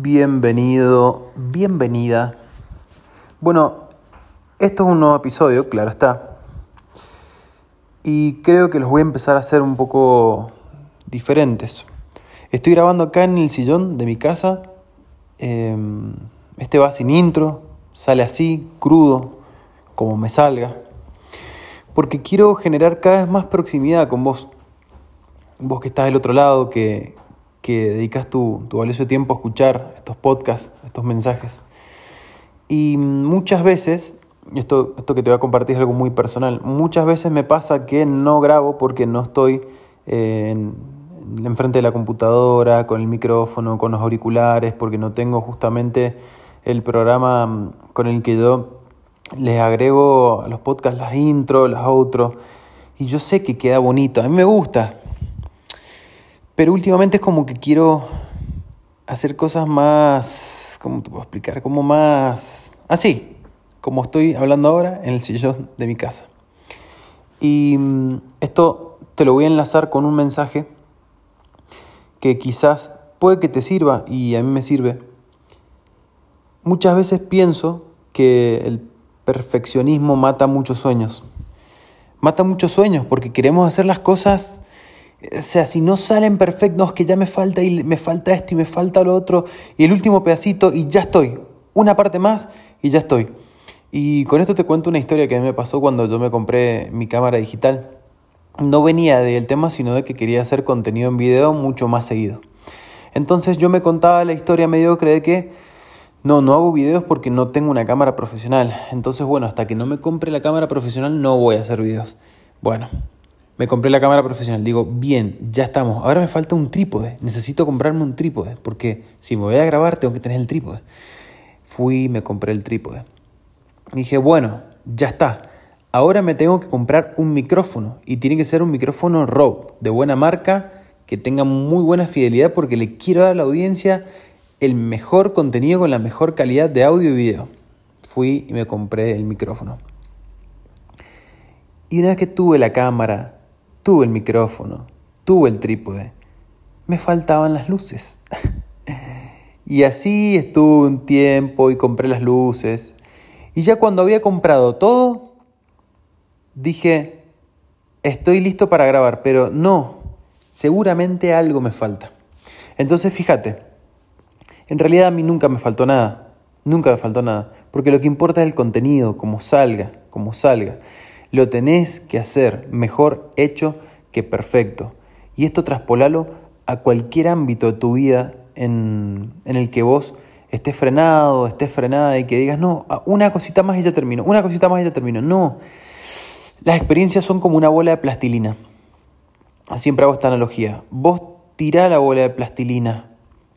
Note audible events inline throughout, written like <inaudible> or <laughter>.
Bienvenido, bienvenida. Bueno, esto es un nuevo episodio, claro está. Y creo que los voy a empezar a hacer un poco diferentes. Estoy grabando acá en el sillón de mi casa. Em, este va sin intro, sale así, crudo, como me salga. Porque quiero generar cada vez más proximidad con vos. Vos que estás del otro lado, que, que dedicas tu, tu valioso tiempo a escuchar estos podcasts, estos mensajes. Y muchas veces, esto, esto que te voy a compartir es algo muy personal, muchas veces me pasa que no grabo porque no estoy eh, en, enfrente de la computadora, con el micrófono, con los auriculares, porque no tengo justamente el programa con el que yo les agrego a los podcasts las intros, las outros, y yo sé que queda bonito, a mí me gusta, pero últimamente es como que quiero hacer cosas más, ¿cómo te puedo explicar? Como más así, como estoy hablando ahora en el sillón de mi casa. Y mm, esto te lo voy a enlazar con un mensaje que quizás puede que te sirva y a mí me sirve. Muchas veces pienso que el perfeccionismo mata muchos sueños. Mata muchos sueños porque queremos hacer las cosas o sea, si no salen perfectos, que ya me falta y me falta esto y me falta lo otro, y el último pedacito y ya estoy. Una parte más y ya estoy. Y con esto te cuento una historia que a mí me pasó cuando yo me compré mi cámara digital. No venía del tema, sino de que quería hacer contenido en video mucho más seguido. Entonces yo me contaba la historia mediocre de que no, no hago videos porque no tengo una cámara profesional. Entonces, bueno, hasta que no me compre la cámara profesional no voy a hacer videos. Bueno, me compré la cámara profesional. Digo, bien, ya estamos. Ahora me falta un trípode. Necesito comprarme un trípode. Porque si me voy a grabar, tengo que tener el trípode. Fui y me compré el trípode. dije, bueno, ya está. Ahora me tengo que comprar un micrófono. Y tiene que ser un micrófono Rode, de buena marca, que tenga muy buena fidelidad, porque le quiero dar a la audiencia el mejor contenido con la mejor calidad de audio y video. Fui y me compré el micrófono. Y una vez que tuve la cámara, tuve el micrófono, tuve el trípode, me faltaban las luces. <laughs> y así estuve un tiempo y compré las luces. Y ya cuando había comprado todo, dije, estoy listo para grabar, pero no, seguramente algo me falta. Entonces fíjate, en realidad a mí nunca me faltó nada, nunca me faltó nada, porque lo que importa es el contenido, como salga, como salga. Lo tenés que hacer mejor hecho que perfecto. Y esto traspolalo a cualquier ámbito de tu vida en, el que vos estés frenado, estés frenada y que digas, no, una cosita más y ya termino, una cosita más y ya termino. No, las experiencias son como una bola de plastilina. Siempre hago esta analogía. Vos tirá la bola de plastilina.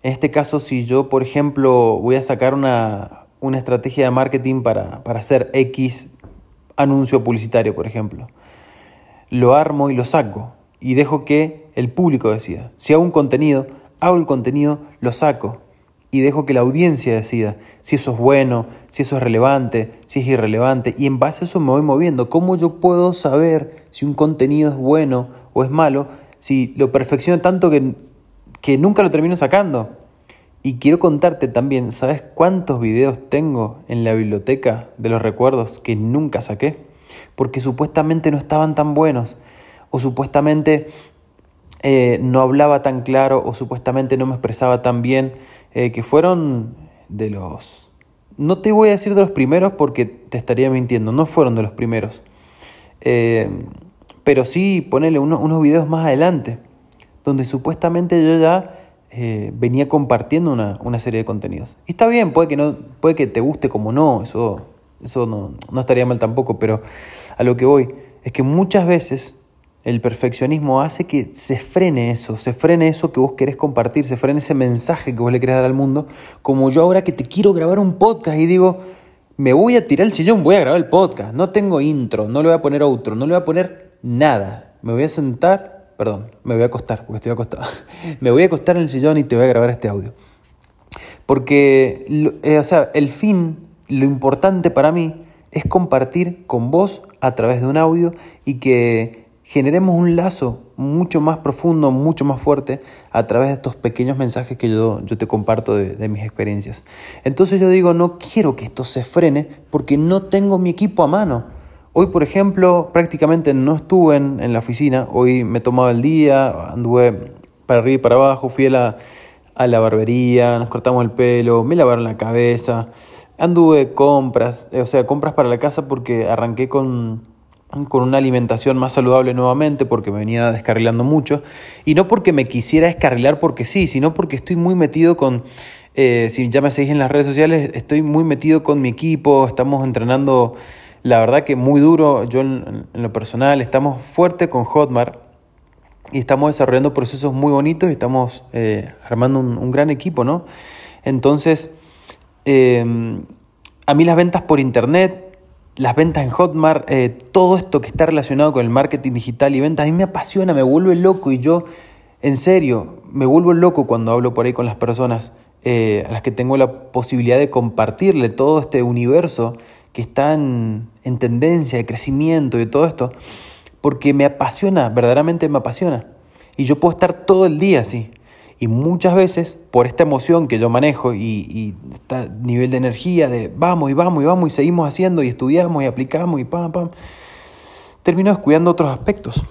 En este caso, si yo, por ejemplo, voy a sacar una, una estrategia de marketing para, para hacer X anuncio publicitario, por ejemplo. Lo armo y lo saco y dejo que el público decida. Si hago un contenido, hago el contenido, lo saco y dejo que la audiencia decida si eso es bueno, si eso es relevante, si es irrelevante y en base a eso me voy moviendo. ¿Cómo yo puedo saber si un contenido es bueno o es malo si lo perfecciono tanto que, que nunca lo termino sacando? Y quiero contarte también, ¿sabes cuántos videos tengo en la biblioteca de los recuerdos que nunca saqué? Porque supuestamente no estaban tan buenos, o supuestamente eh, no hablaba tan claro, o supuestamente no me expresaba tan bien, eh, que fueron de los... No te voy a decir de los primeros porque te estaría mintiendo, no fueron de los primeros. Eh, pero sí, ponele unos, unos videos más adelante, donde supuestamente yo ya eh, venía compartiendo una, una, serie de contenidos. Y está bien, puede que, no, puede que te guste como no, eso, eso no, no estaría mal tampoco, pero a lo que voy es que muchas veces el perfeccionismo hace que se frene eso, se frene eso que vos querés compartir, se frene ese mensaje que vos le querés dar al mundo, como yo ahora que te quiero grabar un podcast y digo, me voy a tirar el sillón, voy a grabar el podcast, no tengo intro, no le voy a poner outro, no le voy a poner nada, me voy a sentar perdón, me voy a acostar, porque estoy acostado. <laughs> me voy a acostar en el sillón y te voy a grabar este audio. Porque, eh, o sea, el fin, lo importante para mí es compartir con vos a través de un audio y que generemos un lazo mucho más profundo, mucho más fuerte a través de estos pequeños mensajes que yo, yo te comparto de, mis experiencias. Entonces yo digo, no quiero que esto se frene porque no tengo mi equipo a mano. Hoy, por ejemplo, prácticamente no estuve en, en la oficina, hoy me tomaba el día, anduve para arriba y para abajo, fui a la, a la barbería, nos cortamos el pelo, me lavaron la cabeza, anduve compras, o sea, compras para la casa porque arranqué con con una alimentación más saludable nuevamente porque me venía descarrilando mucho. Y no porque me quisiera descarrilar porque sí, sino porque estoy muy metido con, eh, si ya me seguís en las redes sociales, estoy muy metido con mi equipo, estamos entrenando la verdad que muy duro, yo en, lo personal, estamos fuerte con Hotmart y estamos desarrollando procesos muy bonitos y estamos eh, armando un, gran equipo, ¿no? Entonces, eh, a mí las ventas por internet, las ventas en Hotmart, eh, todo esto que está relacionado con el marketing digital y ventas, a mí me apasiona, me vuelve loco y yo, en serio, me vuelvo loco cuando hablo por ahí con las personas eh, a las que tengo la posibilidad de compartirle todo este universo que está en, en tendencia de crecimiento y todo esto, porque me apasiona, verdaderamente me apasiona. Y yo puedo estar todo el día así. Y muchas veces, por esta emoción que yo manejo y, este nivel de energía de vamos y vamos y vamos y seguimos haciendo y estudiamos y aplicamos y pam, pam, termino descuidando otros aspectos.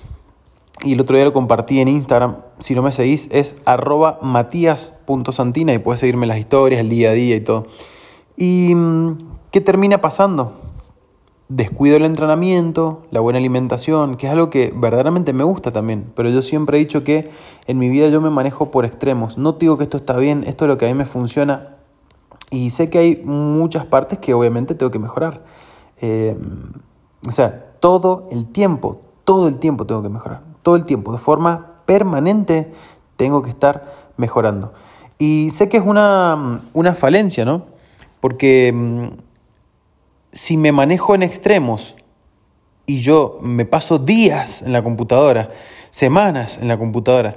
Y el otro día lo compartí en Instagram, si no me seguís, es arroba matías.santina y puedes seguirme las historias, el día a día y todo. ¿Y mm, qué termina pasando? Descuido el entrenamiento, la buena alimentación, que es algo que verdaderamente me gusta también, pero yo siempre he dicho que en mi vida yo me manejo por extremos. No digo que esto está bien, esto es lo que a mí me funciona y sé que hay muchas partes que obviamente tengo que mejorar. Eh, o sea, todo el tiempo, todo el tiempo tengo que mejorar, todo el tiempo, de forma permanente tengo que estar mejorando. Y sé que es una, una falencia, ¿no? Porque mm, si me manejo en extremos y yo me paso días en la computadora, semanas en la computadora,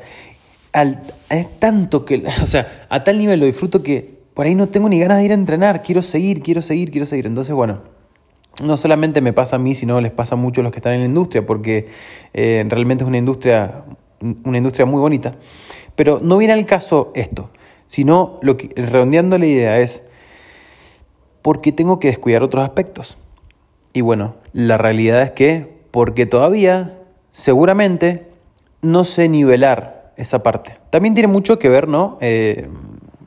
es tanto que, <laughs> o sea, a tal nivel lo disfruto que por ahí no tengo ni ganas de ir a entrenar, quiero seguir, quiero seguir, quiero seguir. Entonces, bueno, no solamente me pasa a mí, sino les pasa a muchos los que están en la industria, porque eh, realmente es una industria, una industria muy bonita. Pero no viene al caso esto, sino lo que, redondeando la idea es, porque tengo que descuidar otros aspectos. Y bueno, la realidad es que porque todavía seguramente no sé nivelar esa parte. También tiene mucho que ver, ¿no? Eh,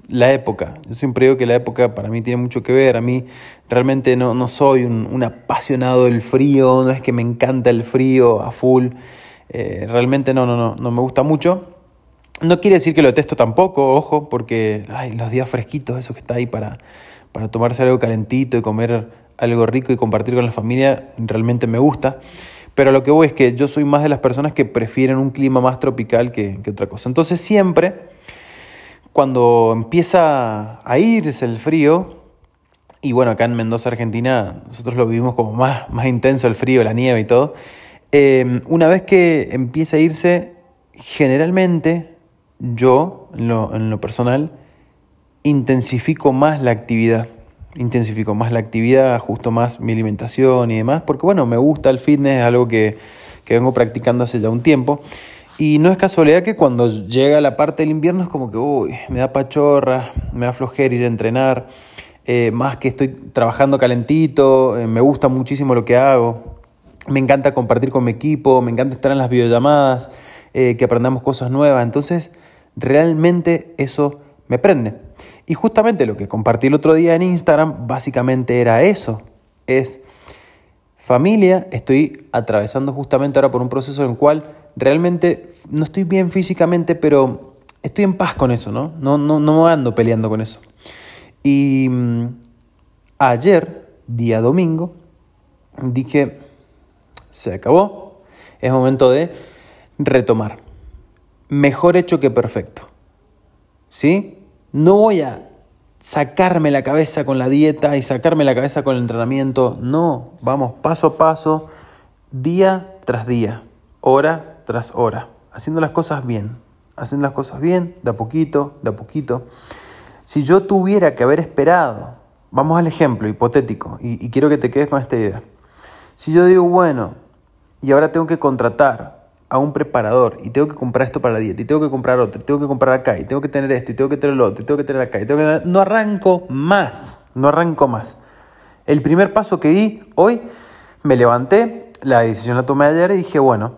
la época. Yo siempre digo que la época para mí tiene mucho que ver. A mí realmente no, no soy un, apasionado del frío, no es que me encanta el frío a full. Eh, realmente no, no, no, no me gusta mucho. No quiere decir que lo detesto tampoco, ojo, porque ay, los días fresquitos, eso que está ahí para, para tomarse algo calentito y comer algo rico y compartir con la familia, realmente me gusta. Pero lo que voy es que yo soy más de las personas que prefieren un clima más tropical que, otra cosa. Entonces siempre, cuando empieza a irse el frío, y bueno, acá en Mendoza, Argentina, nosotros lo vivimos como más, más intenso el frío, la nieve y todo, eh, una vez que empieza a irse, generalmente yo, en lo personal, intensifico más la actividad. Intensifico más la actividad, ajusto más mi alimentación y demás, porque bueno, me gusta el fitness, es algo que, vengo practicando hace ya un tiempo. Y no es casualidad que cuando llega la parte del invierno es como que, uy, me da pachorra, me da flojera ir a entrenar, eh, más que estoy trabajando calentito, eh, me gusta muchísimo lo que hago, me encanta compartir con mi equipo, me encanta estar en las videollamadas, eh, que aprendamos cosas nuevas. Entonces, realmente eso me prende. Y justamente lo que compartí el otro día en Instagram básicamente era eso. Es familia, estoy atravesando justamente ahora por un proceso en el cual realmente no estoy bien físicamente, pero estoy en paz con eso, ¿no? No, no, no ando peleando con eso. Y mm, ayer, día domingo, dije, se acabó, es momento de retomar. Mejor hecho que perfecto. ¿Sí? No voy a sacarme la cabeza con la dieta y sacarme la cabeza con el entrenamiento. No, vamos paso a paso, día tras día, hora tras hora, haciendo las cosas bien, haciendo las cosas bien, de a poquito, de a poquito. Si yo tuviera que haber esperado, vamos al ejemplo hipotético, y, y quiero que te quedes con esta idea. Si yo digo, bueno, y ahora tengo que contratar a un preparador y tengo que comprar esto para la dieta y tengo que comprar otro, y tengo que comprar acá y tengo que tener esto y tengo que tener lo otro y tengo que tener acá y tengo que tener... No arranco más, no arranco más. El primer paso que di hoy, me levanté, la decisión la tomé ayer y dije, bueno,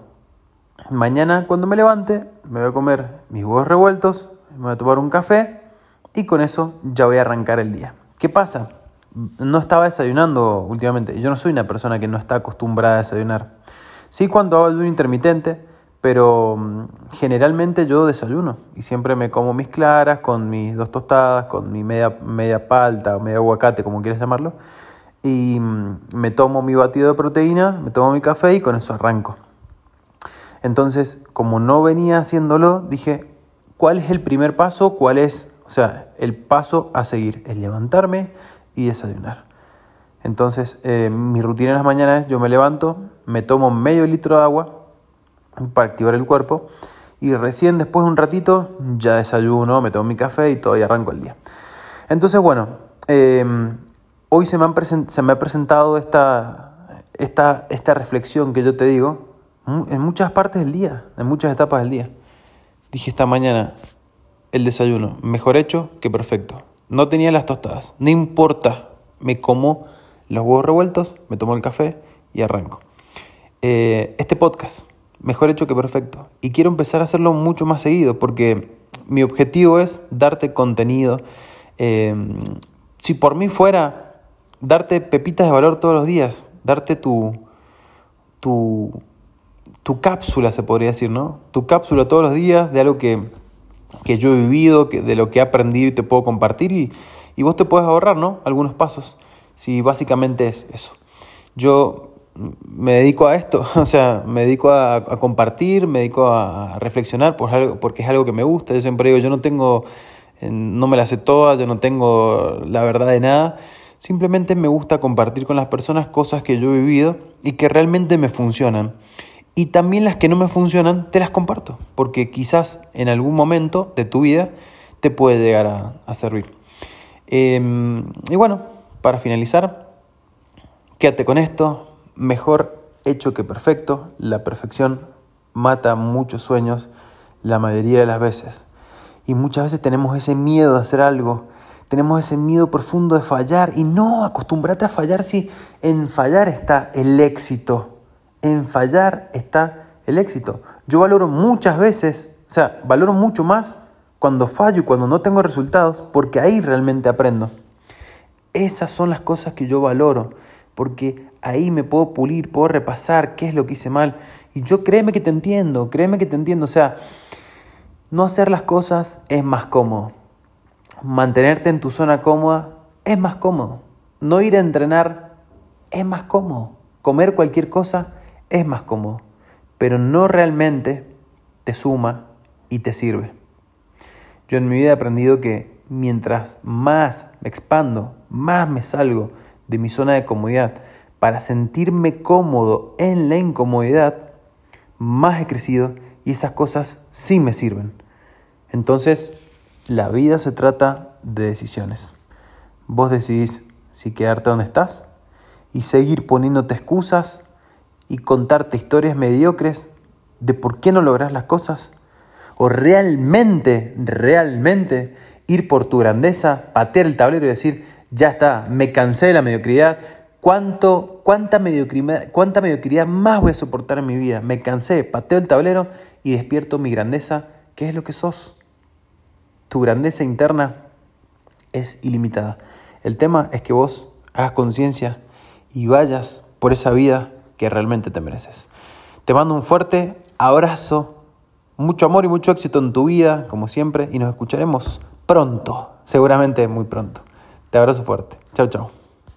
mañana cuando me levante me voy a comer mis huevos revueltos, me voy a tomar un café y con eso ya voy a arrancar el día. ¿Qué pasa? No estaba desayunando últimamente. Yo no soy una persona que no está acostumbrada a desayunar. Sí cuando hago un intermitente, pero mm, generalmente yo desayuno y siempre me como mis claras con mis dos tostadas, con mi media, media palta o medio aguacate, como quieras llamarlo, y mm, me tomo mi batido de proteína, me tomo mi café y con eso arranco. Entonces, como no venía haciéndolo, dije, ¿cuál es el primer paso? ¿Cuál es, o sea, el paso a seguir? Es levantarme y desayunar. Entonces, eh, mi rutina en las mañanas es, yo me levanto, me tomo medio litro de agua para activar el cuerpo y recién después de un ratito ya desayuno, me tomo mi café y todo y arranco el día. Entonces, bueno, em, hoy se me, se me ha presentado esta, esta, esta reflexión que yo te digo en muchas partes del día, en muchas etapas del día. Dije esta mañana, el desayuno, mejor hecho que perfecto. No tenía las tostadas, no importa, me como los huevos revueltos, me tomo el café y arranco. Eh, este podcast, mejor hecho que perfecto. Y quiero empezar a hacerlo mucho más seguido porque mi objetivo es darte contenido. Eh, si por mí fuera darte pepitas de valor todos los días, darte tu, tu, tu cápsula, se podría decir, ¿no? Tu cápsula todos los días de algo que, que yo he vivido, que, de lo que he aprendido y te puedo compartir y, y vos te puedes ahorrar, ¿no? Algunos pasos. Sí, básicamente es eso. Yo me dedico a esto, <laughs> o sea, me dedico a, compartir, me dedico a, reflexionar por algo, porque es algo que me gusta. Yo siempre digo, yo no tengo, no me la sé toda, yo no tengo la verdad de nada. Simplemente me gusta compartir con las personas cosas que yo he vivido y que realmente me funcionan. Y también las que no me funcionan, te las comparto, porque quizás en algún momento de tu vida te puede llegar a, servir. Em, y bueno, para finalizar, quédate con esto, mejor hecho que perfecto, la perfección mata muchos sueños la mayoría de las veces. Y muchas veces tenemos ese miedo de hacer algo, tenemos ese miedo profundo de fallar y no, acostúmbrate a fallar si en fallar está el éxito, en fallar está el éxito. Yo valoro muchas veces, o sea, valoro mucho más cuando fallo y cuando no tengo resultados porque ahí realmente aprendo. Esas son las cosas que yo valoro, porque ahí me puedo pulir, puedo repasar qué es lo que hice mal. Y yo créeme que te entiendo, créeme que te entiendo. O sea, no hacer las cosas es más cómodo. Mantenerte en tu zona cómoda es más cómodo. No ir a entrenar es más cómodo. Comer cualquier cosa es más cómodo. Pero no realmente te suma y te sirve. Yo en mi vida he aprendido que mientras más me expando, más me salgo de mi zona de comodidad para sentirme cómodo en la incomodidad, más he crecido y esas cosas sí me sirven. Entonces, la vida se trata de decisiones. Vos decidís si quedarte donde estás y seguir poniéndote excusas y contarte historias mediocres de por qué no logras las cosas. O realmente, realmente ir por tu grandeza, patear el tablero y decir, ya está, me cansé de la mediocridad, ¿Cuánto, cuánta, mediocridad, ¿cuánta mediocridad más voy a soportar en mi vida? Me cansé, pateo el tablero y despierto mi grandeza, ¿qué es lo que sos? Tu grandeza interna es ilimitada. El tema es que vos hagas conciencia y vayas por esa vida que realmente te mereces. Te mando un fuerte abrazo, mucho amor y mucho éxito en tu vida, como siempre, y nos escucharemos pronto, seguramente muy pronto. Te abrazo fuerte. Chao, chao.